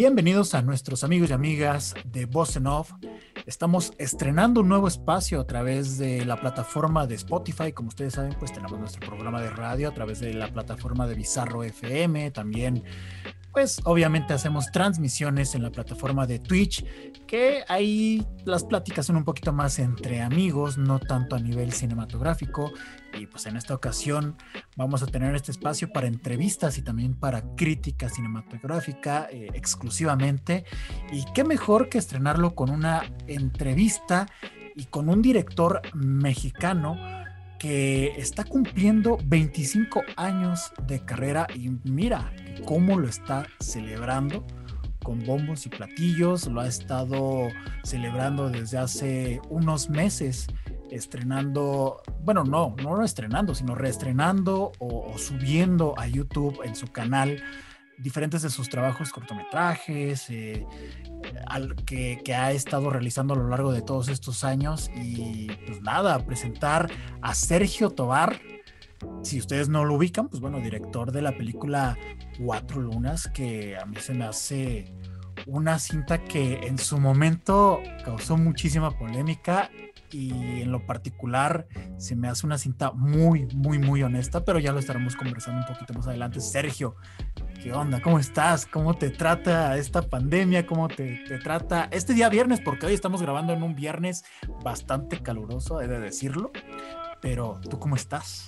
Bienvenidos a nuestros amigos y amigas de Boss Off. Estamos estrenando un nuevo espacio a través de la plataforma de Spotify. Como ustedes saben, pues tenemos nuestro programa de radio a través de la plataforma de Bizarro FM. También pues obviamente hacemos transmisiones en la plataforma de Twitch, que ahí las pláticas son un poquito más entre amigos, no tanto a nivel cinematográfico. Y pues en esta ocasión vamos a tener este espacio para entrevistas y también para crítica cinematográfica eh, exclusivamente. Y qué mejor que estrenarlo con una entrevista y con un director mexicano que está cumpliendo 25 años de carrera y mira cómo lo está celebrando con bombos y platillos, lo ha estado celebrando desde hace unos meses, estrenando, bueno, no, no estrenando, sino reestrenando o, o subiendo a YouTube en su canal diferentes de sus trabajos cortometrajes, eh, que, que, ha estado realizando a lo largo de todos estos años. Y pues nada, presentar a Sergio Tobar. Si ustedes no lo ubican, pues bueno, director de la película Cuatro Lunas, que a mí se me hace una cinta que en su momento causó muchísima polémica y en lo particular se me hace una cinta muy, muy, muy honesta, pero ya lo estaremos conversando un poquito más adelante. Sergio, ¿qué onda? ¿Cómo estás? ¿Cómo te trata esta pandemia? ¿Cómo te, te trata este día viernes? Porque hoy estamos grabando en un viernes bastante caluroso, he de decirlo, pero ¿tú cómo estás?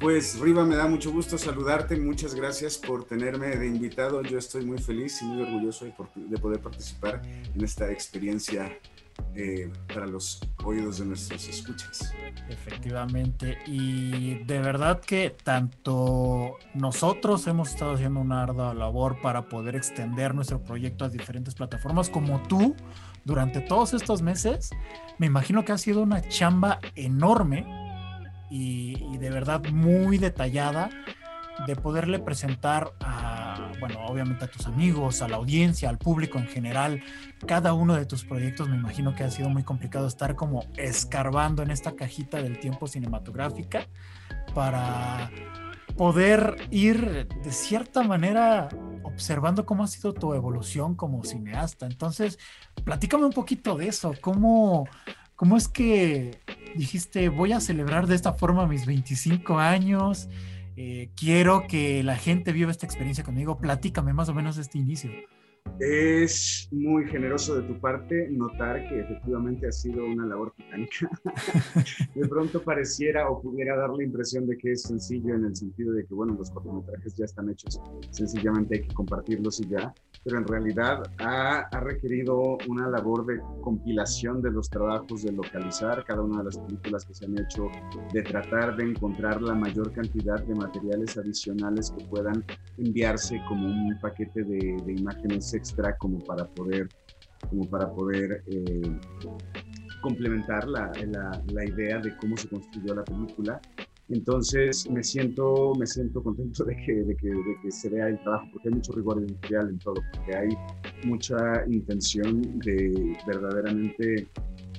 Pues Riva, me da mucho gusto saludarte, muchas gracias por tenerme de invitado, yo estoy muy feliz y muy orgulloso de poder participar en esta experiencia eh, para los oídos de nuestros escuchas. Efectivamente, y de verdad que tanto nosotros hemos estado haciendo una ardua labor para poder extender nuestro proyecto a diferentes plataformas, como tú, durante todos estos meses, me imagino que ha sido una chamba enorme y, y de verdad muy detallada de poderle presentar a, bueno, obviamente a tus amigos, a la audiencia, al público en general, cada uno de tus proyectos, me imagino que ha sido muy complicado estar como escarbando en esta cajita del tiempo cinematográfica para poder ir de cierta manera observando cómo ha sido tu evolución como cineasta. Entonces, platícame un poquito de eso, cómo, cómo es que dijiste, voy a celebrar de esta forma mis 25 años. Eh, quiero que la gente viva esta experiencia conmigo. Platícame más o menos este inicio. Es muy generoso de tu parte notar que efectivamente ha sido una labor titánica. de pronto pareciera o pudiera dar la impresión de que es sencillo en el sentido de que, bueno, los cortometrajes ya están hechos, sencillamente hay que compartirlos y ya, pero en realidad ha, ha requerido una labor de compilación de los trabajos, de localizar cada una de las películas que se han hecho, de tratar de encontrar la mayor cantidad de materiales adicionales que puedan enviarse como un paquete de, imágenes extra como para poder, como para poder eh, complementar la, la, la, idea de cómo se construyó la película. Entonces me siento, me siento contento de que, de, que, de que se vea el trabajo, porque hay mucho rigor industrial en todo, porque hay mucha intención de verdaderamente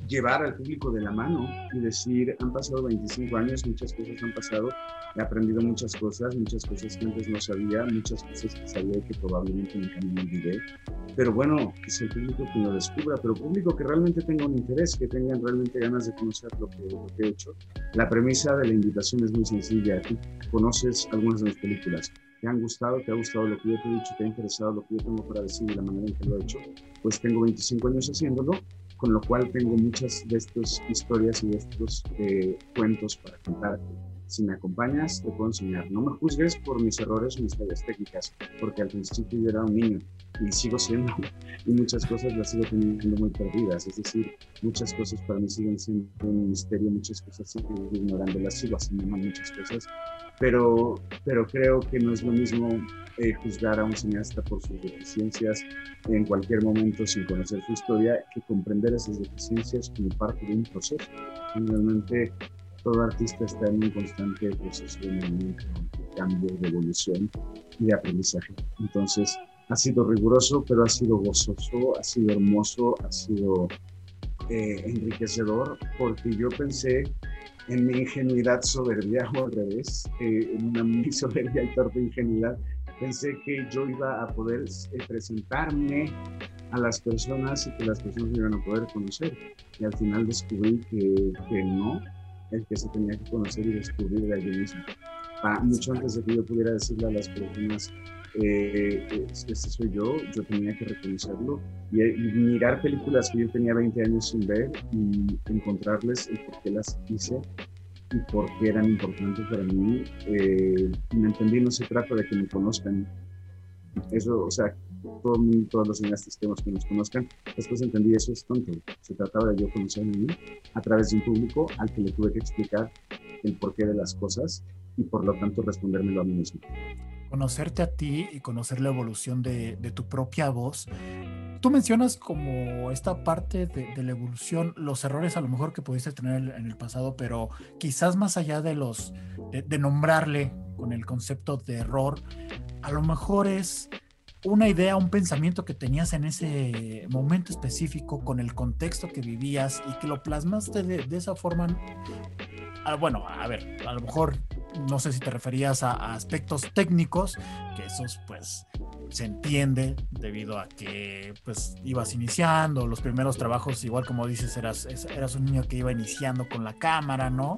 llevar al público de la mano y decir, han pasado 25 años, muchas cosas han pasado, he aprendido muchas cosas, muchas cosas que antes no sabía, muchas cosas que sabía y que probablemente nunca me olvidé. Pero bueno, sea el público que lo descubra, pero público que realmente tenga un interés, que tengan realmente ganas de conocer lo que, lo que he hecho. La premisa de la invitación es muy sencilla. Tú conoces algunas de mis películas, te han gustado, te ha gustado lo que yo te he dicho, te ha interesado lo que yo tengo para decir y la manera en que lo he hecho, pues tengo 25 años haciéndolo con lo cual tengo muchas de estas historias y de estos eh, cuentos para contarte. Si me acompañas, te puedo enseñar. No me juzgues por mis errores o mis tareas técnicas, porque al principio yo era un niño y sigo siendo, y muchas cosas las sigo teniendo muy perdidas. Es decir, muchas cosas para mí siguen siendo un misterio, muchas cosas sigo ignorando, las sigo haciendo mal muchas cosas, pero, pero creo que no es lo mismo eh, juzgar a un cineasta por sus deficiencias en cualquier momento sin conocer su historia que comprender esas deficiencias como parte de un proceso. Finalmente, todo artista está en un constante proceso de movimiento, cambio, de evolución y de aprendizaje. Entonces, ha sido riguroso, pero ha sido gozoso, ha sido hermoso, ha sido eh, enriquecedor, porque yo pensé en mi ingenuidad soberbia o al revés, eh, en una mi soberbia y torpe ingenuidad, pensé que yo iba a poder eh, presentarme a las personas y que las personas me iban a poder conocer. Y al final descubrí que, que no, el que se tenía que conocer y descubrir de allí mismo. Ah, mucho antes de que yo pudiera decirle a las personas, eh, este soy yo, yo tenía que reconocerlo y, mirar películas que yo tenía 20 años sin ver y encontrarles el por qué las hice y por qué eran importantes para mí. Eh, me entendí, no se trata de que me conozcan. Eso, o sea, todo, todos los cineastas que nos conozcan, después entendí eso es tonto. Se trataba de yo conocerme a mí a través de un público al que le tuve que explicar el porqué de las cosas y por lo tanto respondérmelo a mí mismo. Conocerte a ti y conocer la evolución de, de tu propia voz. Tú mencionas como esta parte de, la evolución, los errores a lo mejor que pudiste tener en el pasado, pero quizás más allá de los, de, de nombrarle con el concepto de error, a lo mejor es una idea, un pensamiento que tenías en ese momento específico, con el contexto que vivías y que lo plasmaste de, de esa forma. Ah, bueno, a ver, a lo mejor no sé si te referías a, aspectos técnicos, que esos pues se entiende debido a que pues ibas iniciando, los primeros trabajos, igual como dices, eras, eras un niño que iba iniciando con la cámara, ¿no?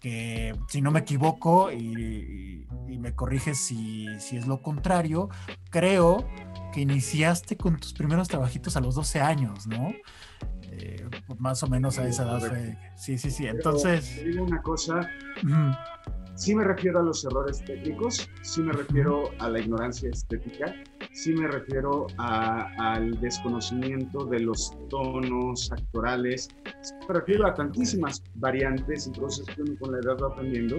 Que si no me equivoco y, me corriges si, si es lo contrario, creo que iniciaste con tus primeros trabajitos a los 12 años, ¿no? Eh, más o menos a esa edad Sí, sí, sí. Entonces. digo una cosa. Sí me refiero a los errores técnicos, sí me refiero a la ignorancia estética, sí me refiero al desconocimiento de los tonos actorales, me refiero a tantísimas variantes cosas que uno con la edad va aprendiendo.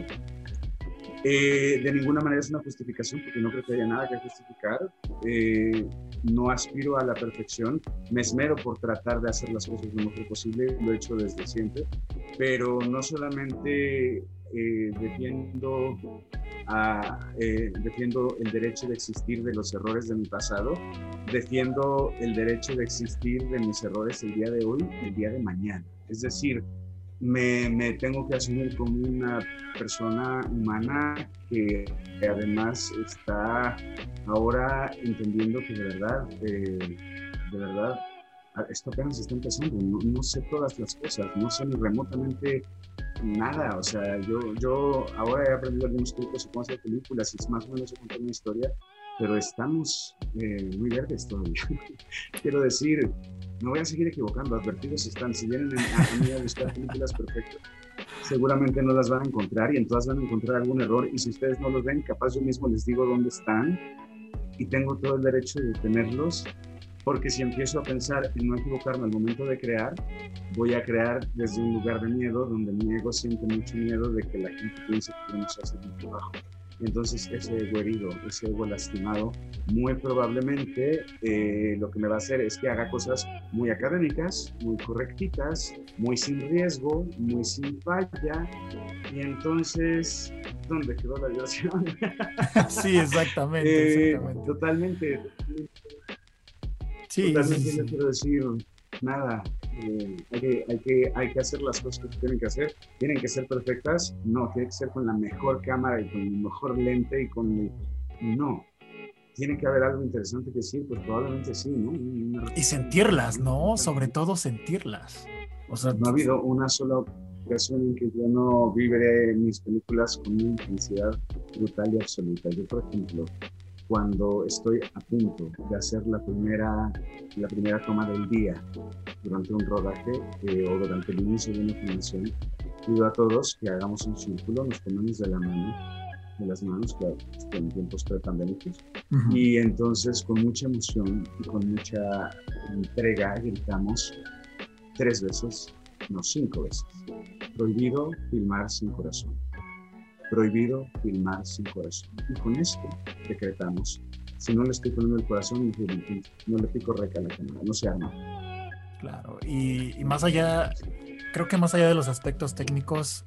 Eh, de ninguna manera es una justificación, porque no creo que haya nada que justificar. Eh, no aspiro a la perfección, me esmero por tratar de hacer las cosas lo mejor posible, lo he hecho desde siempre, pero no solamente eh, defiendo, eh, defiendo el derecho de existir de los errores de mi pasado, defiendo el derecho de existir de mis errores el día de hoy, el día de mañana. Es decir, me, me tengo que asumir como una persona humana que, además está ahora entendiendo que de verdad, eh, de verdad, esto apenas está empezando, no, no, sé todas las cosas, no sé ni remotamente nada, o sea, yo, yo ahora he aprendido algunos trucos de cómo hacer películas y más o menos he contado una historia, pero estamos eh, muy verdes todavía. Quiero decir, me voy a seguir equivocando, advertidos están, si vienen a, mí a buscar películas perfectas, seguramente no las van a encontrar y en todas van a encontrar algún error y si ustedes no los ven, capaz yo mismo les digo dónde están y tengo todo el derecho de tenerlos porque si empiezo a pensar en no equivocarme al momento de crear, voy a crear desde un lugar de miedo, donde mi ego siente mucho miedo de que la gente piense que yo no sé hacer mi trabajo. Entonces ese ego herido, ese ego lastimado, muy probablemente eh, lo que me va a hacer es que haga cosas muy académicas, muy correctitas, muy sin riesgo, muy sin falla. Y entonces, ¿dónde quedó la diversión? sí, exactamente. Eh, totalmente Sí, Totalmente no quiero decir nada. Eh, hay, que, hay, que, hay que hacer las cosas que tienen que hacer. ¿Tienen que ser perfectas? No, tiene que ser con la mejor cámara y con el mejor lente y con... No, tiene que haber algo interesante que decir, pues probablemente sí, ¿no? y sentirlas, ¿no? Sobre todo sentirlas. O sea, no ha habido una sola ocasión en que yo no viviré mis películas con una intensidad brutal y absoluta. Yo, por ejemplo, cuando estoy a punto de hacer la primera, la primera toma del día durante un rodaje eh, o durante el inicio de una filmación, pido a todos que hagamos un círculo, nos ponemos de la mano, de las manos, claro, en tiempos prepandémicos, y entonces con mucha emoción y con mucha entrega gritamos tres veces, no cinco veces, prohibido filmar sin corazón prohibido filmar sin corazón. Y con esto decretamos, si no le estoy poniendo el corazón, no le pico reca la cámara, no se arma. Claro, y, más allá, creo que más allá de los aspectos técnicos,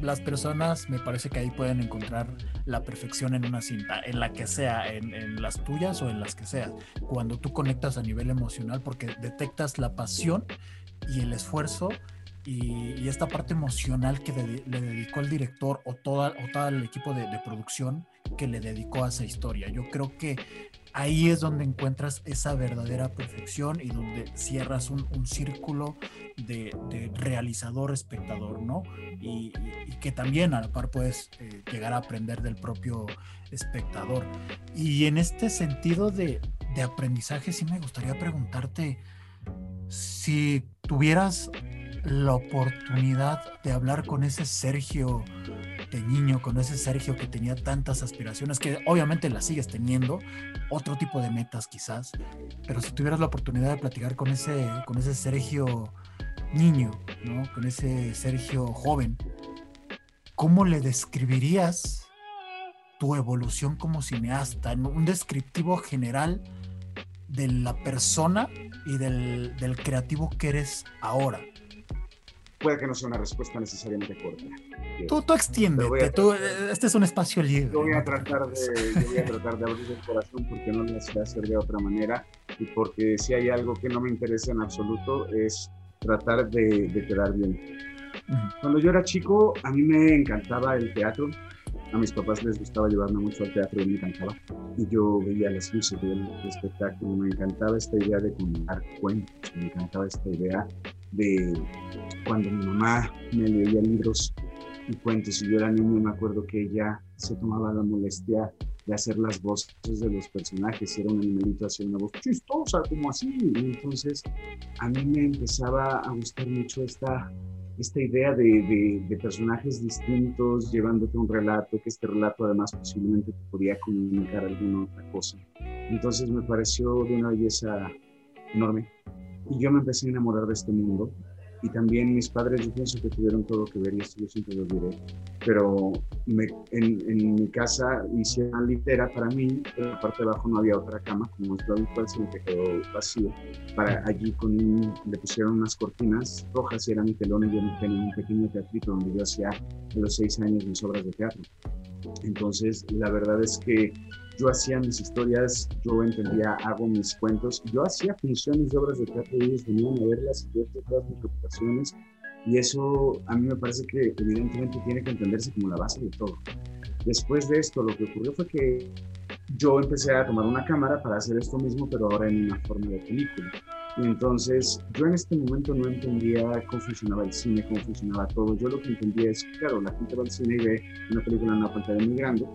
las personas me parece que ahí pueden encontrar la perfección en una cinta, en la que sea, en, en, las tuyas o en las que sea. Cuando tú conectas a nivel emocional porque detectas la pasión y el esfuerzo y, esta parte emocional que le dedicó el director o, toda, o todo el equipo de, producción que le dedicó a esa historia. Yo creo que ahí es donde encuentras esa verdadera perfección y donde cierras un, círculo de, realizador-espectador, ¿no? Y, que también a la par puedes eh, llegar a aprender del propio espectador. Y en este sentido de, de aprendizaje, sí me gustaría preguntarte si tuvieras la oportunidad de hablar con ese Sergio de niño, con ese Sergio que tenía tantas aspiraciones, que obviamente las sigues teniendo, otro tipo de metas quizás, pero si tuvieras la oportunidad de platicar con ese, con ese Sergio niño, ¿no? con ese Sergio joven, ¿cómo le describirías tu evolución como cineasta? Un descriptivo general de la persona y del, del creativo que eres ahora puede que no sea una respuesta necesariamente corta. Tú, tú extiéndete, tú, este es un espacio libre. Yo voy a tratar de, yo voy a tratar de abrir el corazón porque no lo sé hacer de otra manera y porque si hay algo que no me interesa en absoluto es tratar de, de quedar bien. Cuando yo era chico, a mí me encantaba el teatro. A mis papás les gustaba llevarme mucho al teatro y me encantaba. Y yo veía las luces del espectáculo. Me encantaba esta idea de contar cuentos. Me encantaba esta idea de cuando mi mamá me leía libros y cuentos y yo era niño, me acuerdo que ella se tomaba la molestia de hacer las voces de los personajes. Era un animalito, hacía una voz chistosa, como así. Y entonces a mí me empezaba a gustar mucho esta, esta idea de, de, personajes distintos, llevándote un relato, que este relato además posiblemente te podía comunicar alguna otra cosa. Entonces me pareció de una belleza enorme y yo me empecé a enamorar de este mundo. Y también mis padres, yo pienso que tuvieron todo que ver, y esto yo siempre lo diré. Pero me, en, en, mi casa hicieron litera para mí, en la parte de abajo no había otra cama, como es lo habitual, sino que quedó vacío. Para allí con, le pusieron unas cortinas rojas y era mi telón y yo tenía un pequeño teatrito donde yo hacía de los seis años mis obras de teatro. Entonces, la verdad es que yo hacía mis historias, yo entendía, hago mis cuentos, yo hacía funciones de obras de teatro y ellos venían a verlas y yo todas mis preocupaciones y eso a mí me parece que evidentemente tiene que entenderse como la base de todo. Después de esto, lo que ocurrió fue que yo empecé a tomar una cámara para hacer esto mismo, pero ahora en una forma de película. Y entonces yo en este momento no entendía cómo funcionaba el cine, cómo funcionaba todo. Yo lo que entendía es, claro, la gente va al cine y ve una película en una pantalla muy grande,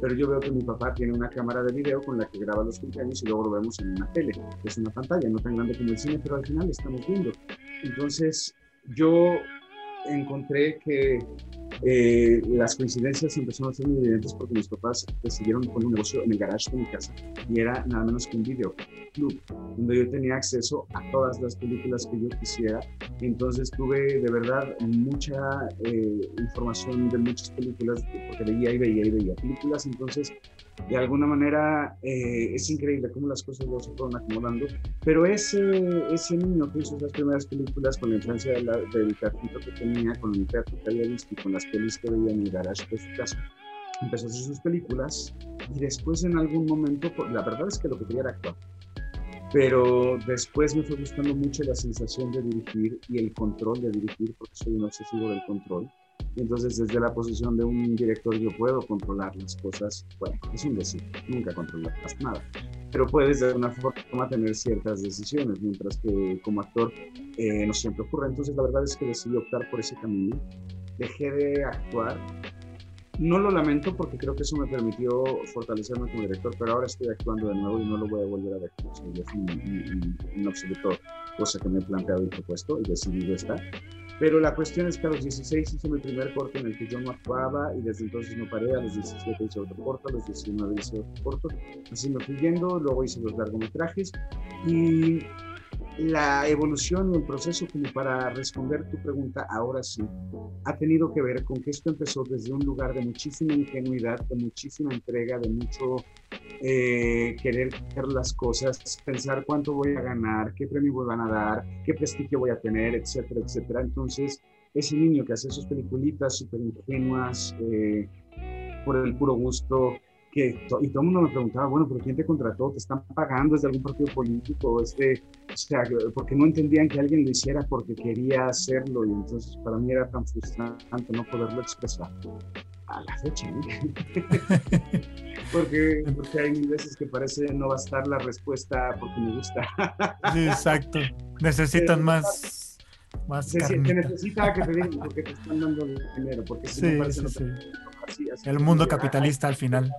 pero yo veo que mi papá tiene una cámara de video con la que graba los cumpleaños y luego lo vemos en una tele. Es una pantalla, no tan grande como el cine, pero al final estamos viendo. Entonces, yo encontré que eh, las coincidencias empezaron a ser muy evidentes porque mis papás decidieron poner un negocio en el garage de mi casa y era nada menos que un videoclub donde yo tenía acceso a todas las películas que yo quisiera. Entonces tuve de verdad mucha eh, información de muchas películas porque veía y veía y veía películas. Entonces de alguna manera eh, es increíble cómo las cosas se fueron acomodando, pero ese, ese niño que hizo esas primeras películas con la influencia del teatrito que tenía, con el teatro que había visto y con las pelis que veía en el garage de su casa, empezó a hacer sus películas y después en algún momento, la verdad es que lo que quería era actuar, pero después me fue gustando mucho la sensación de dirigir y el control de dirigir, porque soy un obsesivo del control entonces, desde la posición de un director, yo puedo controlar las cosas. Bueno, es un decir, nunca controlas nada. Pero puedes de alguna forma tener ciertas decisiones, mientras que como actor eh, no siempre ocurre. Entonces, la verdad es que decidí optar por ese camino. Dejé de actuar. No lo lamento porque creo que eso me permitió fortalecerme como director, pero ahora estoy actuando de nuevo y no lo voy a volver a ver. en absoluto cosa que me he planteado y propuesto y decidido estar. Pero la cuestión es que a los 16 hice mi primer corto en el que yo no actuaba y desde entonces no paré. A los 17 hice otro corto, a los 19 hice otro corto. Así me fui yendo, luego hice los largometrajes y la evolución y el proceso como para responder tu pregunta ahora sí ha tenido que ver con que esto empezó desde un lugar de muchísima ingenuidad, de muchísima entrega, de mucho eh, querer hacer las cosas, pensar cuánto voy a ganar, qué premio me van a dar, qué prestigio voy a tener, etcétera, etcétera. Entonces, ese niño que hace sus peliculitas súper ingenuas, eh, por el puro gusto, que y todo el mundo me preguntaba, bueno, ¿pero quién te contrató? ¿Te están pagando? ¿Es de algún partido político? Este, o sea, porque no entendían que alguien lo hiciera porque quería hacerlo y entonces para mí era tan frustrante no poderlo expresar. a la fecha. ¿eh? porque, porque hay veces que parece no bastar la respuesta porque me gusta. sí, exacto. Necesitan más. Más se, necesita que te digan porque te están dando dinero, porque si no parece sí, sí. El mundo capitalista al final.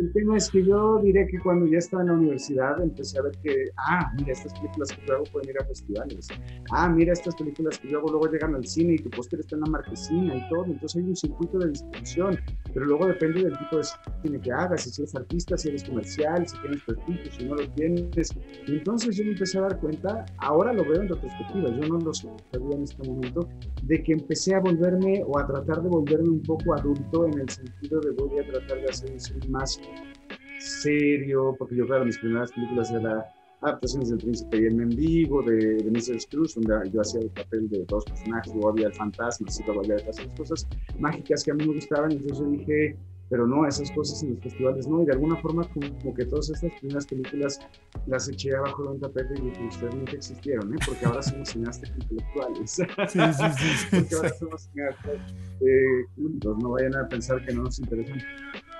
El tema es que yo diré que cuando ya estaba en la universidad empecé a ver que, ah, mira, estas películas que yo hago pueden ir a festivales. Ah, mira, estas películas que yo hago luego llegan al cine y tu póster está en la marquesina y todo. Entonces hay un circuito de distribución, pero luego depende del tipo de cine que hagas, si eres artista, si eres comercial, si tienes prestigio, si no lo tienes. Y entonces yo me empecé a dar cuenta, ahora lo veo en retrospectiva, yo no lo sabía en este momento, de que empecé a volverme o a tratar de volverme un poco adulto en el sentido de voy a tratar de hacer un cine más serio, porque yo, claro, mis primeras películas eran adaptaciones del Príncipe y el Mendigo, de, de Mrs. Cruz, donde yo hacía el papel de dos personajes, luego había el fantasma, así que había esas cosas mágicas que a mí me gustaban, entonces yo dije, pero no, esas cosas en los festivales no, y de alguna forma como, que todas estas primeras películas las eché abajo de un tapete y ustedes nunca existieron, ¿eh? porque ahora somos cineastas intelectuales. Sí, sí, sí. porque ahora somos cineastas eh, no vayan a pensar que no nos interesan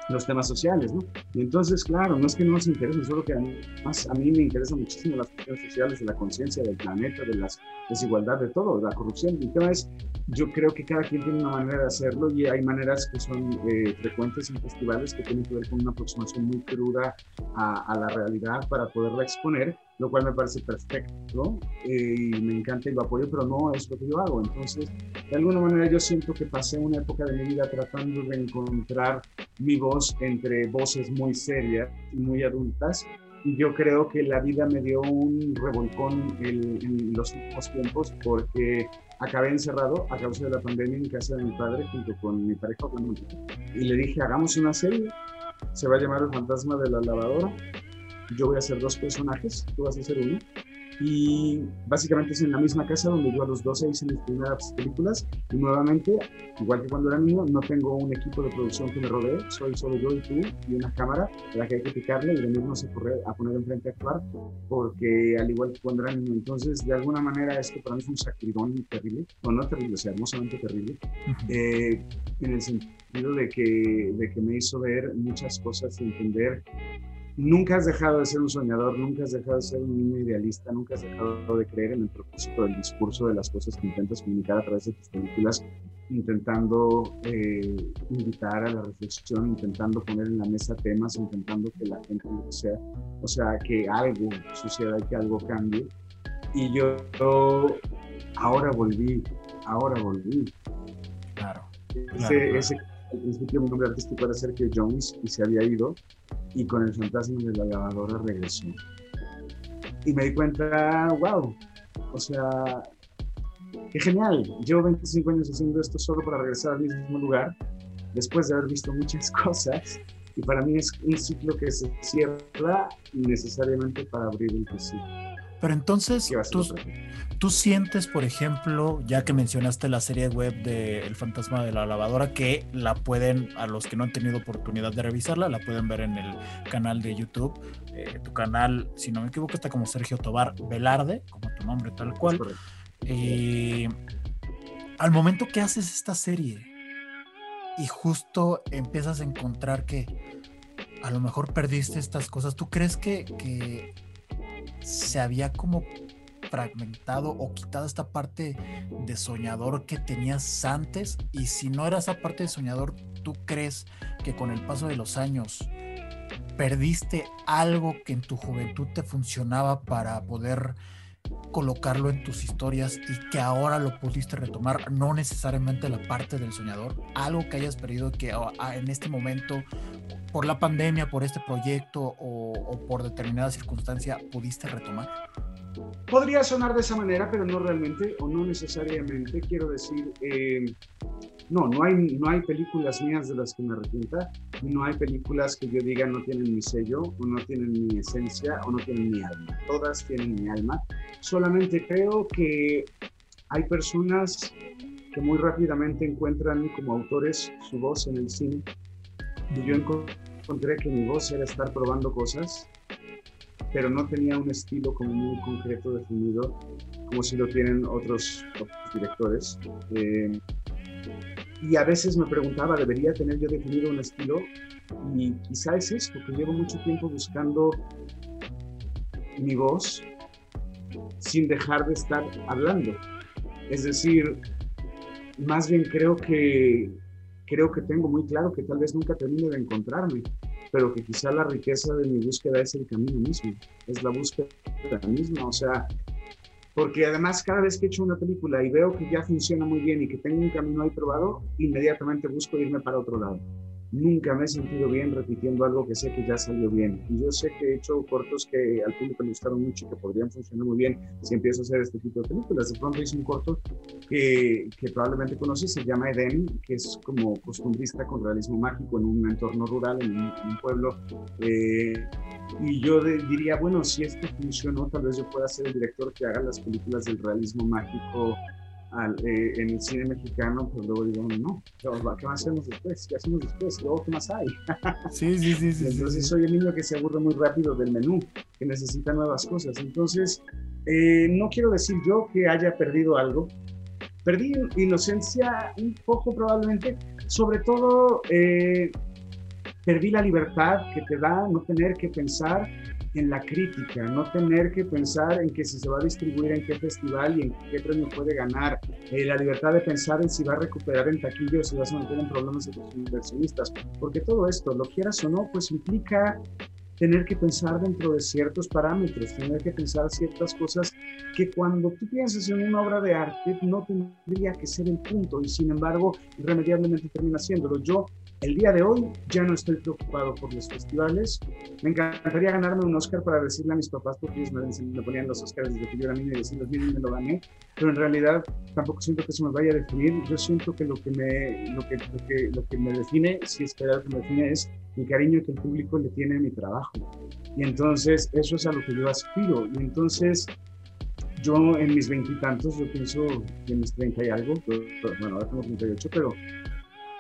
los temas sociales, ¿no? Y entonces, claro, no es que no nos interesen, solo que además a mí me interesan muchísimo las cuestiones sociales, de la conciencia del planeta, de la desigualdad, de todo, de la corrupción. El tema es, yo creo que cada quien tiene una manera de hacerlo y hay maneras que son eh, frecuentes en festivales que tienen que ver con una aproximación muy cruda a, a la realidad para poderla exponer lo cual me parece perfecto eh, y me encanta y lo apoyo, pero no es lo que yo hago. Entonces, de alguna manera yo siento que pasé una época de mi vida tratando de encontrar mi voz entre voces muy serias y muy adultas. Y yo creo que la vida me dio un revolcón en, los últimos tiempos porque acabé encerrado a causa de la pandemia en casa de mi padre junto con mi pareja y le dije, hagamos una serie, se va a llamar El fantasma de la lavadora yo voy a hacer dos personajes, tú vas a hacer uno. Y básicamente es en la misma casa donde yo a los 12 hice mis primeras películas. Y nuevamente, igual que cuando era niño, no tengo un equipo de producción que me rodee, soy solo yo y tú y una cámara a la que hay que picarle y venirnos a, correr, a poner enfrente a actuar, porque al igual que cuando era niño, entonces de alguna manera esto para mí es un sacridón terrible, o no terrible, o sea, hermosamente terrible, eh, en el sentido de que, de que me hizo ver muchas cosas y entender nunca has dejado de ser un soñador, nunca has dejado de ser un niño idealista, nunca has dejado de creer en el propósito del discurso, de las cosas que intentas comunicar a través de tus películas, intentando eh, invitar a la reflexión, intentando poner en la mesa temas, intentando que la gente sea, o sea, que algo suceda y que algo cambie. Y yo, ahora volví, ahora volví. Claro. Ese, ese al principio mi nombre artístico era Sergio Jones y se había ido y con el fantasma de la lavadora regresó. Y me di cuenta, wow, o sea, qué genial. Llevo 25 años haciendo esto solo para regresar al mismo lugar, después de haber visto muchas cosas. Y para mí es un ciclo que se cierra necesariamente para abrir el que pero entonces, tú, tú, sientes, por ejemplo, ya que mencionaste la serie web de El fantasma de la lavadora, que la pueden, a los que no han tenido oportunidad de revisarla, la pueden ver en el canal de YouTube. Eh, tu canal, si no me equivoco, está como Sergio Tobar Velarde, como tu nombre tal cual. Y al momento que haces esta serie y justo empiezas a encontrar que a lo mejor perdiste estas cosas, ¿tú crees que, que se había como fragmentado o quitado esta parte de soñador que tenías antes y si no era esa parte de soñador, ¿tú crees que con el paso de los años perdiste algo que en tu juventud te funcionaba para poder colocarlo en tus historias y que ahora lo pudiste retomar, no necesariamente la parte del soñador, algo que hayas perdido que ah, en este momento por la pandemia, por este proyecto o, por determinada circunstancia pudiste retomar? Podría sonar de esa manera, pero no realmente o no necesariamente. Quiero decir, eh, no, no hay, no hay películas mías de las que me arrepienta, no hay películas que yo diga no tienen mi sello, o no tienen mi esencia, o no tienen mi alma. Todas tienen mi alma. Solamente creo que hay personas que muy rápidamente encuentran como autores su voz en el cine yo encontré que mi voz era estar probando cosas, pero no tenía un estilo como muy concreto definido, como si lo tienen otros, directores. Eh, y a veces me preguntaba, ¿debería tener yo definido un estilo? Y quizá es esto, que llevo mucho tiempo buscando mi voz sin dejar de estar hablando. Es decir, más bien creo que creo que tengo muy claro que tal vez nunca termine de encontrarme, pero que quizá la riqueza de mi búsqueda es el camino mismo, es la búsqueda misma, o sea, porque además cada vez que he hecho una película y veo que ya funciona muy bien y que tengo un camino ahí probado, inmediatamente busco irme para otro lado nunca me he sentido bien repitiendo algo que sé que ya salió bien. Y yo sé que he hecho cortos que al público le gustaron mucho y que podrían funcionar muy bien si empiezo a hacer este tipo de películas. De pronto hice un corto que, que probablemente conoces, se llama Eden, que es como costumbrista con realismo mágico en un entorno rural, en un, pueblo. Eh, y yo diría, bueno, si esto funcionó, tal vez yo pueda ser el director que haga las películas del realismo mágico eh, en el cine mexicano, pues luego digo, no, ¿qué más hacemos después? ¿Qué hacemos después? Luego, ¿qué más hay? Sí, sí, sí. sí Entonces soy el niño que se aburre muy rápido del menú, que necesita nuevas cosas. Entonces, eh, no quiero decir yo que haya perdido algo. Perdí inocencia un poco probablemente, sobre todo eh, perdí la libertad que te da no tener que pensar en la crítica, no tener que pensar en que si se va a distribuir en qué festival y en qué premio puede ganar, eh, la libertad de pensar en si va a recuperar en taquillo o si va a meter en problemas a los inversionistas, porque todo esto, lo quieras o no, pues implica tener que pensar dentro de ciertos parámetros, tener que pensar ciertas cosas que cuando tú piensas en una obra de arte no tendría que ser el punto y sin embargo irremediablemente termina haciéndolo. Yo el día de hoy ya no estoy preocupado por los festivales. Me encantaría ganarme un Oscar para decirle a mis papás, porque ellos me, ponían los Oscars desde que yo era niño y decirles, miren, me lo gané. Pero en realidad tampoco siento que eso me vaya a definir. Yo siento que lo que me, lo que, lo que, lo que me define, si es que me define, es el cariño que el público le tiene a mi trabajo. Y entonces eso es a lo que yo aspiro. Y entonces yo en mis veintitantos, yo pienso que en mis treinta y algo, bueno, ahora tengo 38, pero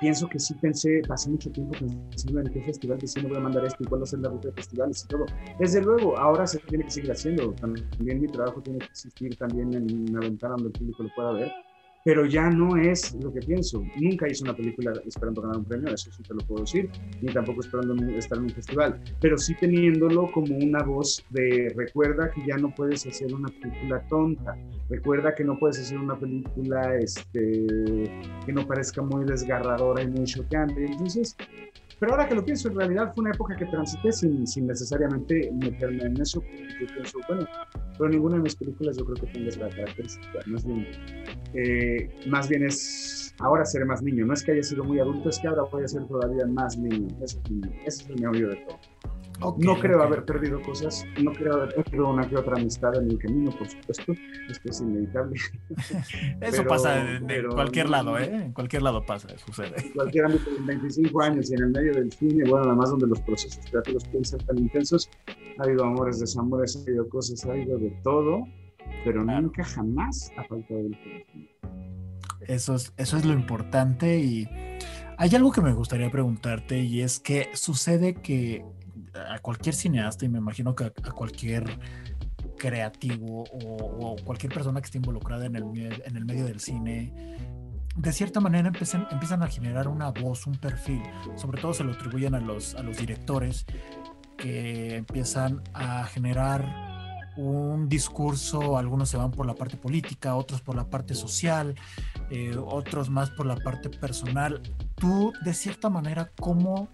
pienso que sí pensé, pasé mucho tiempo pensando en qué festival de cine voy a mandar esto y a ser la ruta de festivales y todo. Desde luego, ahora se tiene que seguir haciendo. También mi trabajo tiene que existir también en una ventana donde el público lo pueda ver pero ya no es lo que pienso. Nunca hice una película esperando ganar un premio, eso sí te lo puedo decir, ni tampoco esperando estar en un festival, pero sí teniéndolo como una voz de recuerda que ya no puedes hacer una película tonta, recuerda que no puedes hacer una película este, que no parezca muy desgarradora y muy choqueante. Entonces, pero ahora que lo pienso, en realidad fue una época que transité sin, sin necesariamente meterme en eso. Yo pienso, bueno, pero ninguna de mis películas yo creo que tenga esa característica. Más bien, eh, más bien es, ahora seré más niño. No es que haya sido muy adulto, es que ahora voy a ser todavía más niño. Ese es el meollo de todo no creo haber perdido cosas, no creo haber perdido una que otra amistad en el camino, por supuesto, esto es inevitable. Eso pasa en, cualquier lado, ¿eh? En cualquier lado pasa, sucede. En cualquier ámbito, en 25 años y en el medio del cine, bueno, además donde los procesos creativos pueden ser tan intensos, ha habido amores, desamores, ha habido cosas, ha habido de todo, pero nunca jamás ha faltado el tiempo. Eso es, eso es lo importante y hay algo que me gustaría preguntarte y es que sucede que a cualquier cineasta y me imagino que a, cualquier creativo o, cualquier persona que esté involucrada en el, en el medio del cine, de cierta manera empiezan, empiezan a generar una voz, un perfil. Sobre todo se lo atribuyen a los, a los directores que empiezan a generar un discurso, algunos se van por la parte política, otros por la parte social, eh, otros más por la parte personal. Tú, de cierta manera, ¿cómo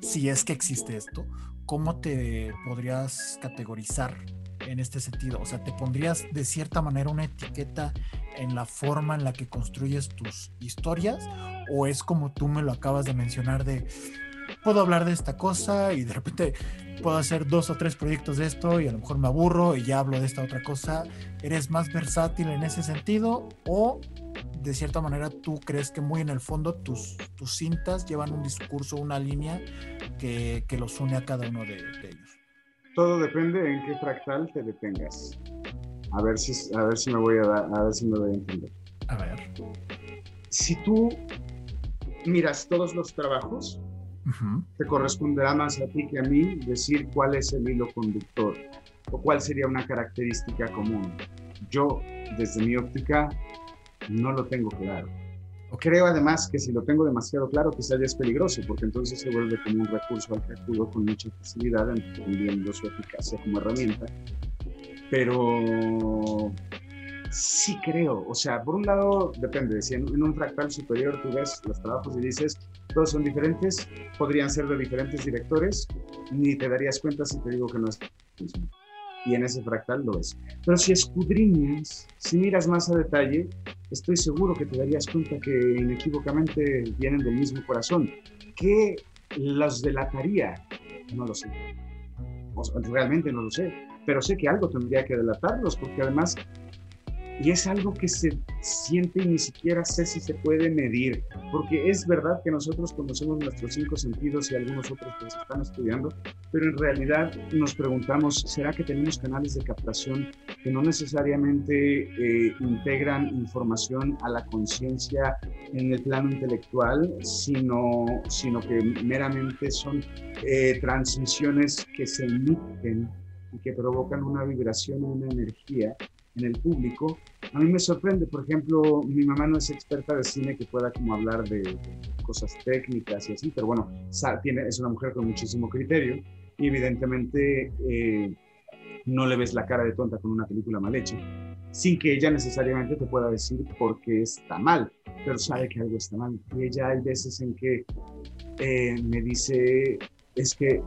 si es que existe esto, ¿cómo te podrías categorizar en este sentido? O sea, ¿te pondrías de cierta manera una etiqueta en la forma en la que construyes tus historias? ¿O es como tú me lo acabas de mencionar de, puedo hablar de esta cosa y de repente puedo hacer dos o tres proyectos de esto y a lo mejor me aburro y ya hablo de esta otra cosa? ¿Eres más versátil en ese sentido? ¿O de cierta manera tú crees que muy en el fondo tus, tus cintas llevan un discurso, una línea que, que los une a cada uno de, ellos? Todo depende en qué fractal te detengas. A ver si, a ver si me voy a dar, a ver si me voy a entender. A ver. Si tú miras todos los trabajos, te corresponderá más a ti que a mí decir cuál es el hilo conductor o cuál sería una característica común. Yo, desde mi óptica, no lo tengo claro. Creo además que si lo tengo demasiado claro, quizá ya es peligroso, porque entonces se vuelve como un recurso al que acudo con mucha facilidad, entendiendo su eficacia como herramienta. Pero sí creo, o sea, por un lado depende, si en, un fractal superior tú ves los trabajos y dices, todos son diferentes, podrían ser de diferentes directores, ni te darías cuenta si te digo que no es mismo. Y en ese fractal lo es. Pero si escudriñas, si miras más a detalle, estoy seguro que te darías cuenta que inequívocamente vienen del mismo corazón. ¿Qué los delataría? No lo sé. realmente no lo sé. Pero sé que algo tendría que delatarlos, porque además y es algo que se siente y ni siquiera sé si se puede medir, porque es verdad que nosotros conocemos nuestros cinco sentidos y algunos otros que se están estudiando, pero en realidad nos preguntamos, ¿será que tenemos canales de captación que no necesariamente eh, integran información a la conciencia en el plano intelectual, sino, sino que meramente son eh, transmisiones que se emiten y que provocan una vibración una energía en el público. A mí me sorprende, por ejemplo, mi mamá no es experta de cine que pueda como hablar de, cosas técnicas y así, pero bueno, tiene, es una mujer con muchísimo criterio y evidentemente eh, no le ves la cara de tonta con una película mal hecha, sin que ella necesariamente te pueda decir por qué está mal, pero sabe que algo está mal. Y ella hay veces en que eh, me dice, es que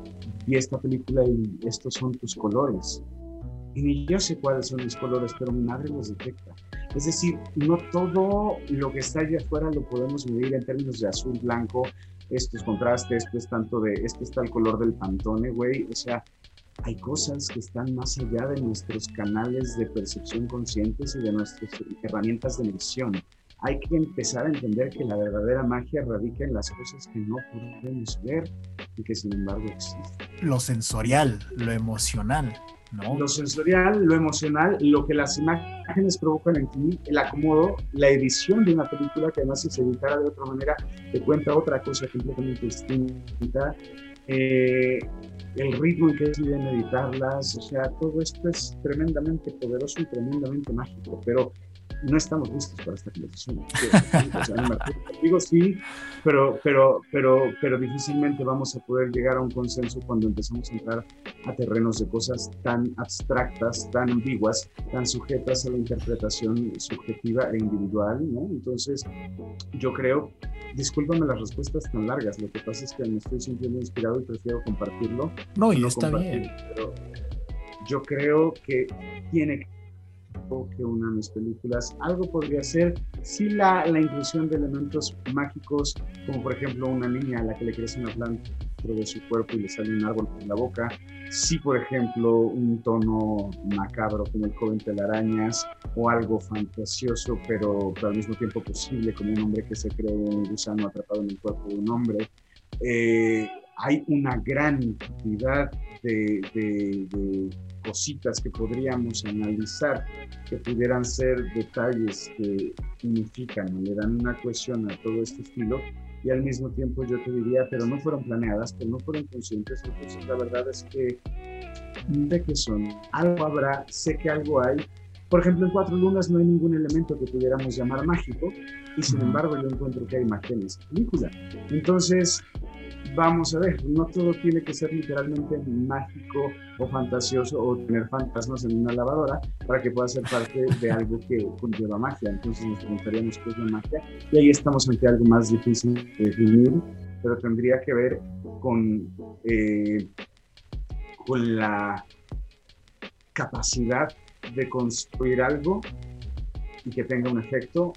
vi esta película y estos son tus colores y yo sé cuáles son mis colores, pero mi madre los detecta. Es decir, no todo lo que está allá afuera lo podemos medir en términos de azul, blanco, estos contrastes, esto es tanto de, este está el color del pantone, güey, o sea, hay cosas que están más allá de nuestros canales de percepción conscientes y de nuestras herramientas de medición. Hay que empezar a entender que la verdadera magia radica en las cosas que no podemos ver y que sin embargo existen. Lo sensorial, lo emocional. Lo sensorial, lo emocional, lo que las imágenes provocan en ti, el acomodo, la edición de una película que además si se editara de otra manera te cuenta otra cosa completamente distinta, eh, el ritmo en que deciden editarlas, o sea, todo esto es tremendamente poderoso y tremendamente mágico, pero no estamos listos para esta conversación. digo sí, pero, pero, pero, pero difícilmente vamos a poder llegar a un consenso cuando empezamos a entrar a terrenos de cosas tan abstractas, tan ambiguas, tan sujetas a la interpretación subjetiva e individual, ¿no? Entonces, yo creo, discúlpame las respuestas tan largas, lo que pasa es que me estoy sintiendo inspirado y prefiero compartirlo. No, y está bien. Pero yo creo que tiene que que una de mis películas. Algo podría ser si la, la, inclusión de elementos mágicos, como por ejemplo una niña a la que le crece una planta dentro de su cuerpo y le sale un árbol por la boca. Si por ejemplo un tono macabro como el joven telarañas o algo fantasioso pero, pero, al mismo tiempo posible como un hombre que se cree un gusano atrapado en el cuerpo de un hombre. Eh, hay una gran cantidad de, de cositas que podríamos analizar que pudieran ser detalles que unifican le dan una cohesión a todo este estilo y al mismo tiempo yo te diría, pero no fueron planeadas, pero no fueron conscientes, entonces la verdad es que de que son, algo habrá, sé que algo hay. Por ejemplo, en Cuatro Lunas no hay ningún elemento que pudiéramos llamar mágico y sin embargo yo encuentro que hay magia en esa película. Entonces, vamos a ver, no todo tiene que ser literalmente mágico o fantasioso o tener fantasmas en una lavadora para que pueda ser parte de algo que conlleva magia. Entonces nos preguntaríamos qué es la magia y ahí estamos ante algo más difícil de definir, pero tendría que ver con, eh, con la capacidad de construir algo y que tenga un efecto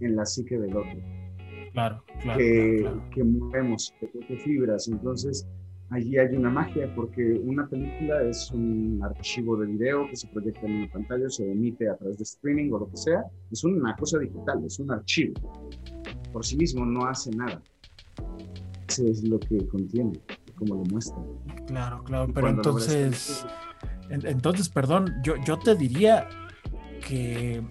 en la psique del otro claro, que, que, movemos, que fibras. Entonces, allí hay una magia porque una película es un archivo de video que se proyecta en una pantalla, se emite a través de streaming o lo que sea. Es una cosa digital, es un archivo. Por sí mismo no hace nada. Eso es lo que contiene, como lo muestra. Claro, claro, pero entonces, entonces, perdón, yo, yo te diría que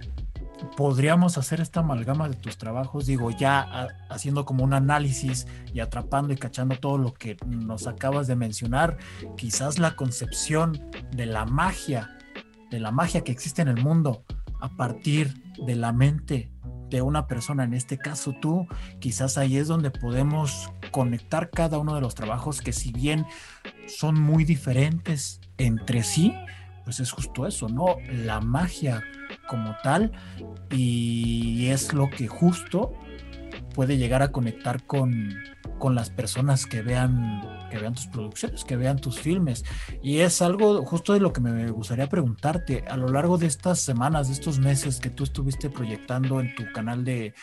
podríamos hacer esta amalgama de tus trabajos, digo, ya haciendo como un análisis y atrapando y cachando todo lo que nos acabas de mencionar, quizás la concepción de la magia, de la magia que existe en el mundo a partir de la mente de una persona, en este caso tú, quizás ahí es donde podemos conectar cada uno de los trabajos que si bien son muy diferentes entre sí, pues es justo eso, ¿no? La magia como tal y es lo que justo puede llegar a conectar con, con las personas que vean, que vean tus producciones, que vean tus filmes. Y es algo justo de lo que me gustaría preguntarte. A lo largo de estas semanas, de estos meses que tú estuviste proyectando en tu canal de,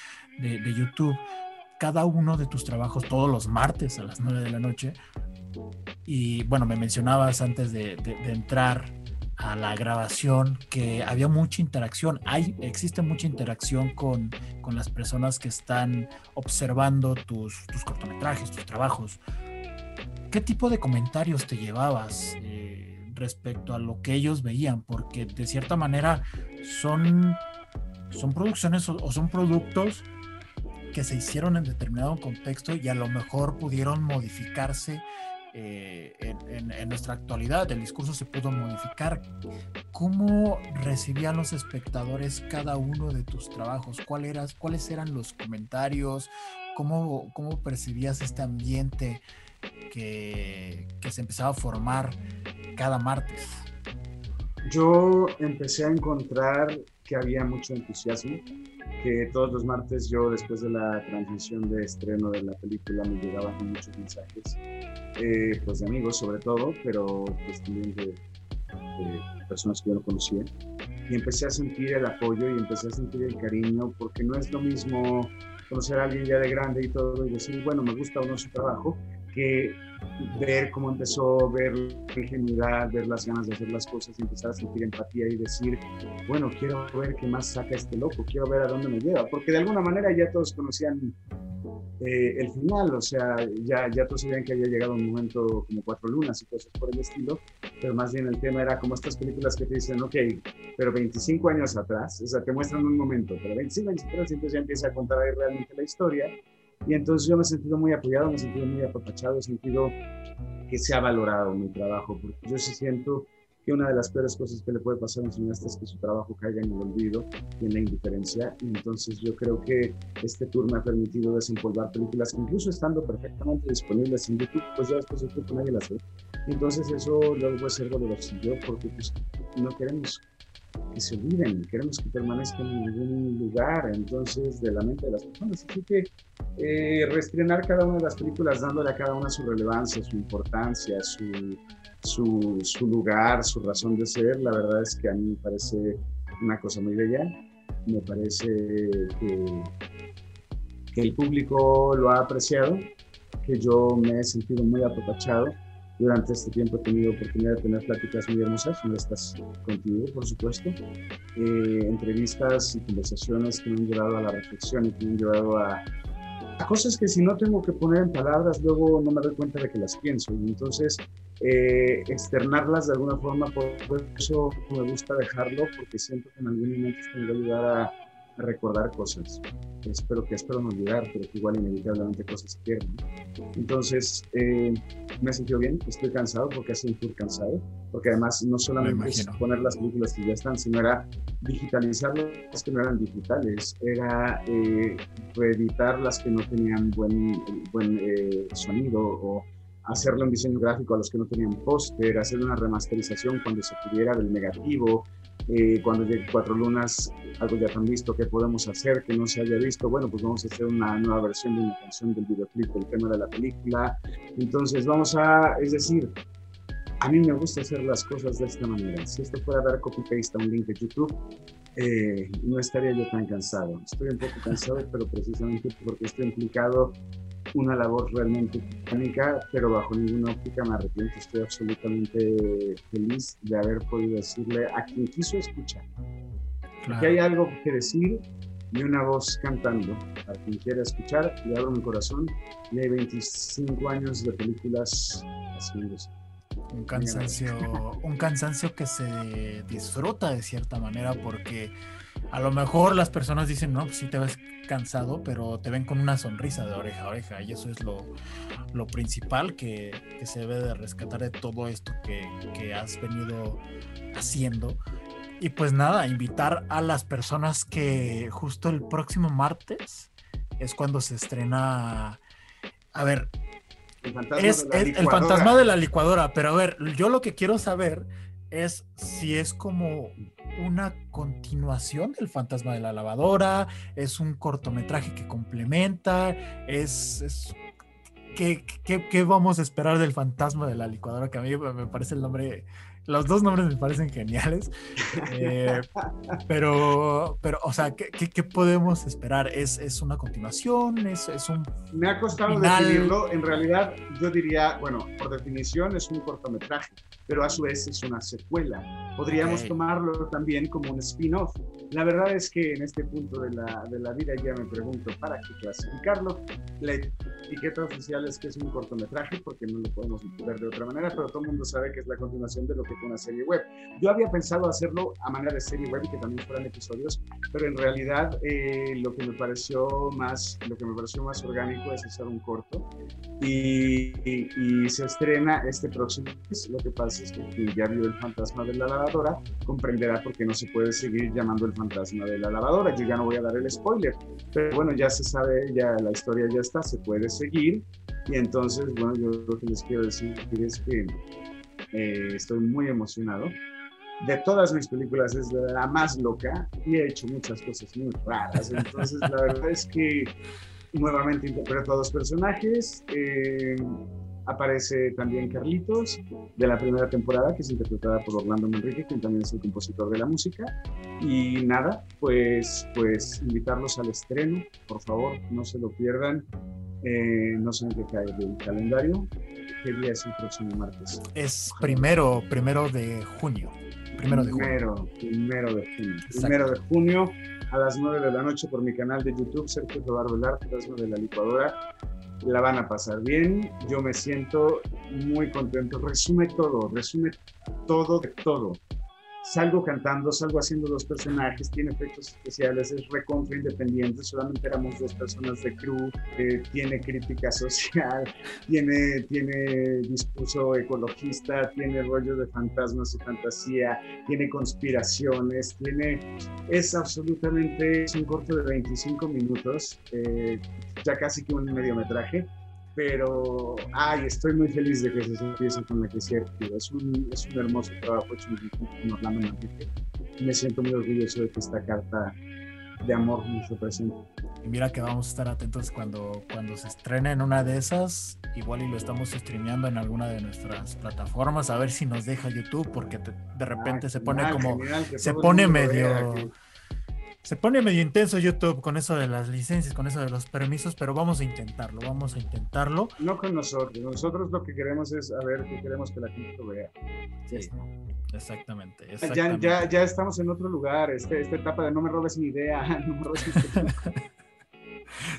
de, YouTube, cada uno de tus trabajos todos los martes a las 9 de la noche. Y bueno, me mencionabas antes de, de entrar a la grabación que había mucha interacción, hay, existe mucha interacción con, con las personas que están observando tus, tus, cortometrajes, tus trabajos. ¿Qué tipo de comentarios te llevabas eh, respecto a lo que ellos veían? Porque de cierta manera son, son producciones o, o son productos que se hicieron en determinado contexto y a lo mejor pudieron modificarse eh, en, nuestra actualidad el discurso se pudo modificar. ¿Cómo recibían los espectadores cada uno de tus trabajos? ¿Cuál ¿Cuáles eran los comentarios? ¿Cómo, cómo percibías este ambiente que, que se empezaba a formar cada martes? Yo empecé a encontrar que había mucho entusiasmo, que todos los martes yo después de la transmisión de estreno de la película me llegaban muchos mensajes eh, pues de amigos sobre todo, pero pues también de, personas que yo no conocía. Y empecé a sentir el apoyo y empecé a sentir el cariño, porque no es lo mismo conocer a alguien ya de grande y todo y decir, bueno, me gusta o no su trabajo, que ver cómo empezó, ver la ingenuidad, ver las ganas de hacer las cosas empezar a sentir empatía y decir, bueno, quiero ver qué más saca este loco, quiero ver a dónde me lleva, porque de alguna manera ya todos conocían eh, el final, o sea, ya, ya todos sabían que había llegado un momento como Cuatro Lunas y cosas por el estilo, pero más bien el tema era como estas películas que te dicen, ok, pero 25 años atrás, o sea, te muestran un momento, pero 25 años atrás, entonces ya empieza a contar ahí realmente la historia, y entonces yo me he sentido muy apoyado, me he sentido muy apapachado, he sentido que se ha valorado mi trabajo, porque yo sí siento que una de las peores cosas que le puede pasar a un cineasta es que su trabajo caiga en el olvido y en la indiferencia. Y entonces yo creo que este tour me ha permitido desempolvar películas que incluso estando perfectamente disponibles en YouTube, pues ya después de tiempo nadie las ve. Entonces eso luego puede ser dolorosillo porque pues, no queremos que se olviden, queremos que permanezcan en algún lugar, entonces, de la mente de las personas. Así que eh, reestrenar cada una de las películas dándole a cada una su relevancia, su importancia, su, su, su, lugar, su razón de ser, la verdad es que a mí me parece una cosa muy bella. Me parece que, que el público lo ha apreciado, que yo me he sentido muy apapachado durante este tiempo he tenido oportunidad de tener pláticas muy hermosas, una estas contigo, por supuesto, eh, entrevistas y conversaciones que me han llevado a la reflexión y que me han llevado a, a, cosas que si no tengo que poner en palabras, luego no me doy cuenta de que las pienso. Y entonces, eh, externarlas de alguna forma, por eso me gusta dejarlo, porque siento que en algún momento esto me va a ayudar a recordar cosas. Espero que espero no olvidar, pero que igual inevitablemente cosas se pierden. Entonces, eh, me he sentido bien, estoy cansado porque ha sido un tour cansado, porque además no solamente es poner las películas que ya están, sino era digitalizar las que no eran digitales, era eh, reeditar las que no tenían buen, buen eh, sonido o hacerle un diseño gráfico a los que no tenían póster, hacer una remasterización cuando se pudiera del negativo, eh, cuando llegue Cuatro Lunas, algo ya tan visto que podemos hacer que no se haya visto, bueno, pues vamos a hacer una nueva versión de una canción del videoclip del tema de la película. Entonces vamos a, es decir, a mí me gusta hacer las cosas de esta manera. Si esto fuera dar copy-paste a un link de YouTube, eh, no estaría yo tan cansado. Estoy un poco cansado, pero precisamente porque estoy implicado una labor realmente titánica, pero bajo ninguna óptica me arrepiento. Estoy absolutamente feliz de haber podido decirle a quien quiso escuchar que hay algo que decir y una voz cantando. A quien quiera escuchar, le abro mi corazón. Y hay 25 años de películas haciéndose. Un cansancio, un cansancio que se disfruta de cierta manera porque a lo mejor las personas dicen, no, pues sí te ves cansado, pero te ven con una sonrisa de oreja a oreja y eso es lo, lo principal que, se debe de rescatar de todo esto que, que has venido haciendo. y pues nada, invitar a las personas que justo el próximo martes es cuando se estrena. A ver, es, el fantasma de la licuadora, pero a ver, yo lo que quiero saber es si es como una continuación del fantasma de la lavadora, es un cortometraje que complementa, es... ¿qué, qué, vamos a esperar del fantasma de la licuadora? Que a mí me parece el nombre los dos nombres me parecen geniales. Eh, pero, pero, o sea, ¿qué, qué, podemos esperar? ¿Es, ¿Es, una continuación? ¿Es, ¿Es, un.? Me ha costado definirlo. En realidad, yo diría, bueno, por definición es un cortometraje, pero a su vez es una secuela. Podríamos tomarlo también como un spin-off. La verdad es que en este punto de la, de la vida ya me pregunto, ¿para qué clasificarlo? La etiqueta oficial es que es un cortometraje, porque no lo podemos ver de otra manera, pero todo el mundo sabe que es la continuación de lo que una serie web. Yo había pensado hacerlo a manera de serie web y que también fueran episodios, pero en realidad eh, lo que me pareció más, lo que me pareció más orgánico es hacer un corto y, y, se estrena este próximo mes. Lo que pasa es que quien ya vio el fantasma de la lavadora comprenderá por qué no se puede seguir llamando el fantasma de la lavadora. Yo ya no voy a dar el spoiler, pero bueno, ya se sabe, ya la historia ya está, se puede seguir. Y entonces, bueno, yo lo que les quiero decir es que eh, estoy muy emocionado. De todas mis películas es la más loca y he hecho muchas cosas muy raras. Entonces, la verdad es que nuevamente interpreto a dos personajes. Eh, aparece también Carlitos de la primera temporada, que es interpretada por Orlando Manrique, quien también es el compositor de la música. Y nada, pues, pues invitarlos al estreno, por favor, no se lo pierdan. Eh, no sé en qué cae el calendario, ¿Qué día es el próximo martes? Es primero, primero de junio. Primero de junio. Primero de junio. Primero de junio a las 9 de la noche por mi canal de YouTube, Sergio Tobar Velarte, de la licuadora. La van a pasar bien. Yo me siento muy contento. Resume todo, resume todo de todo salgo cantando, salgo haciendo dos personajes, tiene efectos especiales, es recontra independiente, solamente éramos dos personas de crew, eh, tiene crítica social, tiene, tiene discurso ecologista, tiene rollo de fantasmas y fantasía, tiene conspiraciones, tiene, es absolutamente, es un corto de 25 minutos, eh, ya casi que un mediometraje pero ay, estoy muy feliz de que se empiece con la que es Es un, es un hermoso trabajo hecho en Orlando Manrique. Me siento muy orgulloso de que esta carta de amor nos represente. Y mira que vamos a estar atentos cuando, cuando se estrene en una de esas, igual y lo estamos streameando en alguna de nuestras plataformas, a ver si nos deja YouTube, porque de repente ah, se pone como, se pone medio se pone medio intenso YouTube con eso de las licencias, con eso de los permisos, pero vamos a intentarlo, vamos a intentarlo. No con nosotros, nosotros lo que queremos es a ver que queremos que la gente vea. Sí, exactamente. Ya, ya, ya, estamos en otro lugar, este, esta etapa de no me robes mi idea, no me robes mi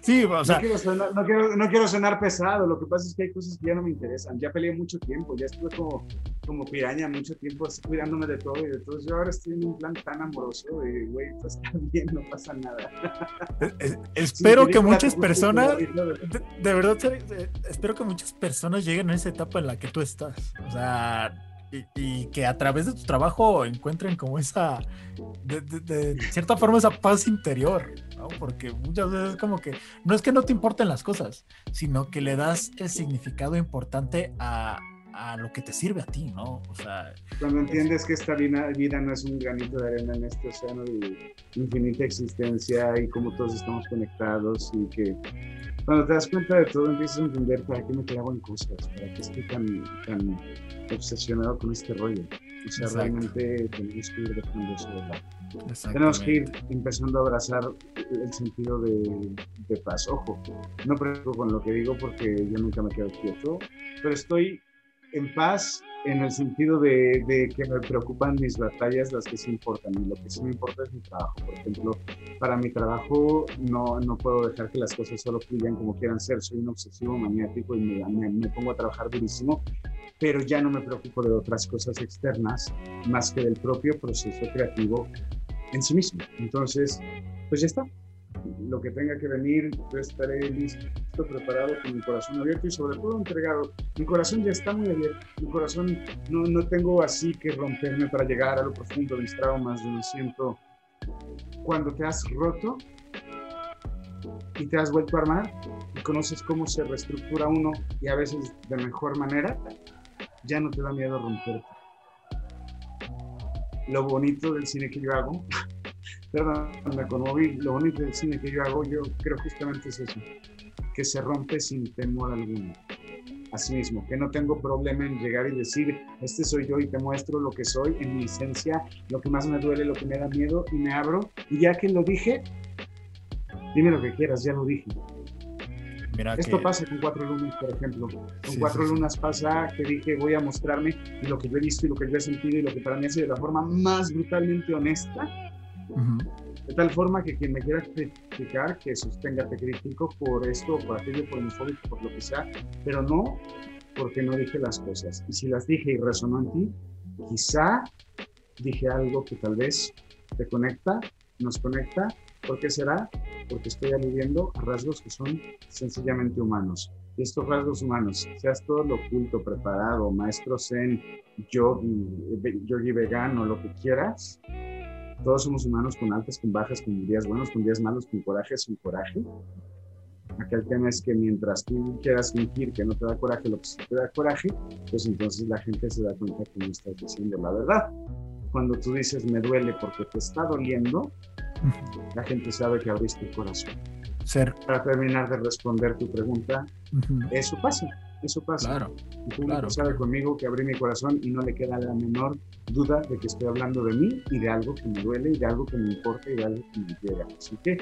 Sí, o sea. No quiero, no, quiero, sonar pesado, lo que pasa es que hay cosas que ya no me interesan. Ya peleé mucho tiempo, ya estuve como, como piraña mucho tiempo así cuidándome de todo y de todo. Yo ahora estoy en un plan tan amoroso de, güey, pues está bien, no pasa nada. Eh, espero que muchas personas, de, verdad, espero que muchas personas lleguen a esa etapa en la que tú estás. O sea, y, que a través de tu trabajo encuentren como esa, de, cierta forma, esa paz interior, ¿no? Porque muchas veces como que no es que no te importen las cosas, sino que le das el significado importante a, a lo que te sirve a ti, ¿no? O sea... Cuando entiendes que esta vida, vida, no es un granito de arena en este océano de infinita existencia y cómo todos estamos conectados y que cuando te das cuenta de todo empiezas a entender para qué me clavo en cosas, para qué estoy tan, tan obsesionado con este rollo. O sea, realmente tenemos que ir dejando lado. Tenemos que ir empezando a abrazar el sentido de, de paz. Ojo, no preocupo con lo que digo porque yo nunca me quedo quieto, pero estoy en paz en el sentido de, que me preocupan mis batallas, las que sí importan. Y lo que sí me importa es mi trabajo. Por ejemplo, para mi trabajo no, no puedo dejar que las cosas solo fluyan como quieran ser. Soy un obsesivo maniático y me, me, pongo a trabajar durísimo, pero ya no me preocupo de otras cosas externas más que del propio proceso creativo en sí mismo. Entonces, pues ya está. Lo que tenga que venir, yo estaré listo, preparado, con mi corazón abierto y sobre todo entregado. Mi corazón ya está muy abierto, mi corazón no, no tengo así que romperme para llegar a lo profundo de mis traumas, de lo siento. Cuando te has roto y te has vuelto a armar y conoces cómo se reestructura uno y a veces de mejor manera, ya no te da miedo romperte. Lo bonito del cine que yo hago perdón, me conmoví. Lo bonito del cine que yo hago, yo creo justamente es eso, que se rompe sin temor alguno. Así mismo, que no tengo problema en llegar y decir, este soy yo y te muestro lo que soy en mi esencia, lo que más me duele, lo que me da miedo y me abro. Y ya que lo dije, dime lo que quieras, ya lo dije. Esto pasa con cuatro lunas, por ejemplo. Con cuatro lunas pasa que dije voy a mostrarme lo que yo he visto y lo que yo he sentido y lo que para mí ha sido de la forma más brutalmente honesta de tal forma que quien me quiera criticar, que sostenga te critico por esto, por aquello, por homofóbico, por lo que sea, pero no porque no dije las cosas. Y si las dije y resonó en ti, quizá dije algo que tal vez te conecta, nos conecta. ¿Por qué será? Porque estoy aludiendo a rasgos que son sencillamente humanos. Y estos rasgos humanos, seas todo lo oculto, preparado, maestro zen, yogi, yogi vegano, lo que quieras, todos somos humanos con altas, con bajas, con días buenos, con días malos, con coraje, sin coraje. Acá el tema es que mientras tú quieras fingir que no te da coraje lo que sí te da coraje, pues entonces la gente se da cuenta que no estás diciendo la verdad. Cuando tú dices me duele porque te está doliendo, la gente sabe que abriste el corazón. Ser. Para terminar de responder tu pregunta, eso pasa. Eso pasa. Claro. El público sabe conmigo que abrí mi corazón y no le queda la menor duda de que estoy hablando de mí y de algo que me duele y de algo que me importa y de algo que me llega. Así que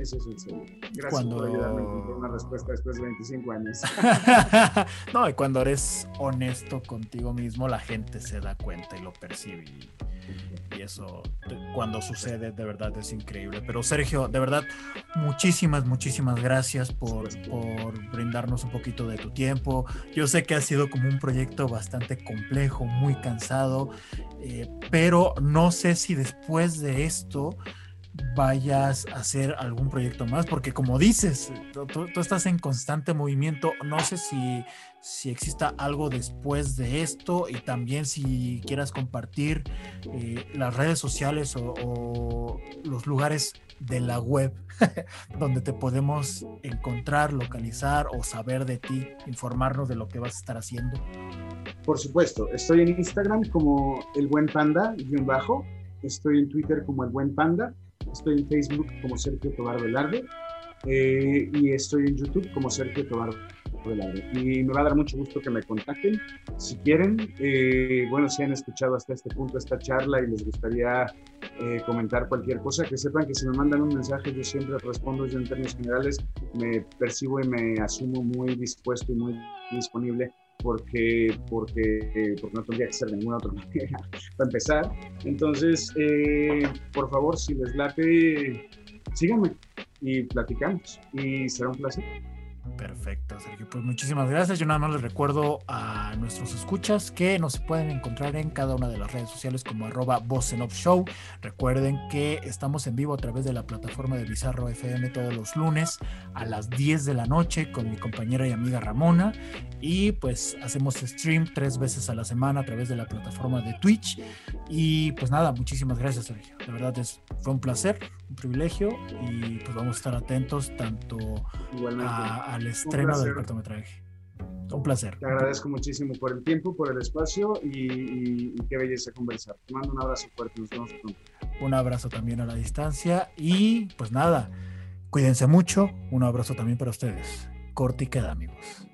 eso es el segundo. Gracias cuando... por ayudarme a encontrar una respuesta después de 25 años. no, y cuando eres honesto contigo mismo, la gente se da cuenta y lo percibe. Y y eso cuando sucede de verdad es increíble. Pero Sergio, de verdad, muchísimas, muchísimas gracias por, por brindarnos un poquito de tu tiempo. Yo sé que ha sido como un proyecto bastante complejo, muy cansado, eh, pero no sé si después de esto vayas a hacer algún proyecto más, porque como dices, tú, estás en constante movimiento, no sé si, si exista algo después de esto y también si quieras compartir eh, las redes sociales o, los lugares de la web donde te podemos encontrar, localizar o saber de ti, informarnos de lo que vas a estar haciendo. Por supuesto, estoy en Instagram como el buen panda, guion bajo, estoy en Twitter como el buen panda Estoy en Facebook como Sergio Tobar Velarde eh, y estoy en YouTube como Sergio Tobar Velarde. Y me va a dar mucho gusto que me contacten si quieren. Eh, bueno, si han escuchado hasta este punto esta charla y les gustaría eh, comentar cualquier cosa, que sepan que si me mandan un mensaje yo siempre respondo. Yo en términos generales me percibo y me asumo muy dispuesto y muy disponible porque, porque, porque no tendría que ser ninguna otra manera para empezar. Entonces, eh, por favor, si les late, síganme y platicamos y será un placer. Perfecto, Sergio. Pues muchísimas gracias. Yo nada más les recuerdo a nuestros escuchas que nos pueden encontrar en cada una de las redes sociales como arroba Show. Recuerden que estamos en vivo a través de la plataforma de Bizarro FM todos los lunes a las 10 de la noche con mi compañera y amiga Ramona. Y pues hacemos stream tres veces a la semana a través de la plataforma de Twitch. Y pues nada, muchísimas gracias, Sergio. De verdad es, fue un placer, un privilegio y pues vamos a estar atentos tanto a, al estreno del cortometraje. Un placer. Te agradezco muchísimo por el tiempo, por el espacio y, qué belleza conversar. Te mando un abrazo fuerte, nos vemos pronto. Un abrazo también a la distancia y pues nada, cuídense mucho. Un abrazo también para ustedes. Corte y queda, amigos.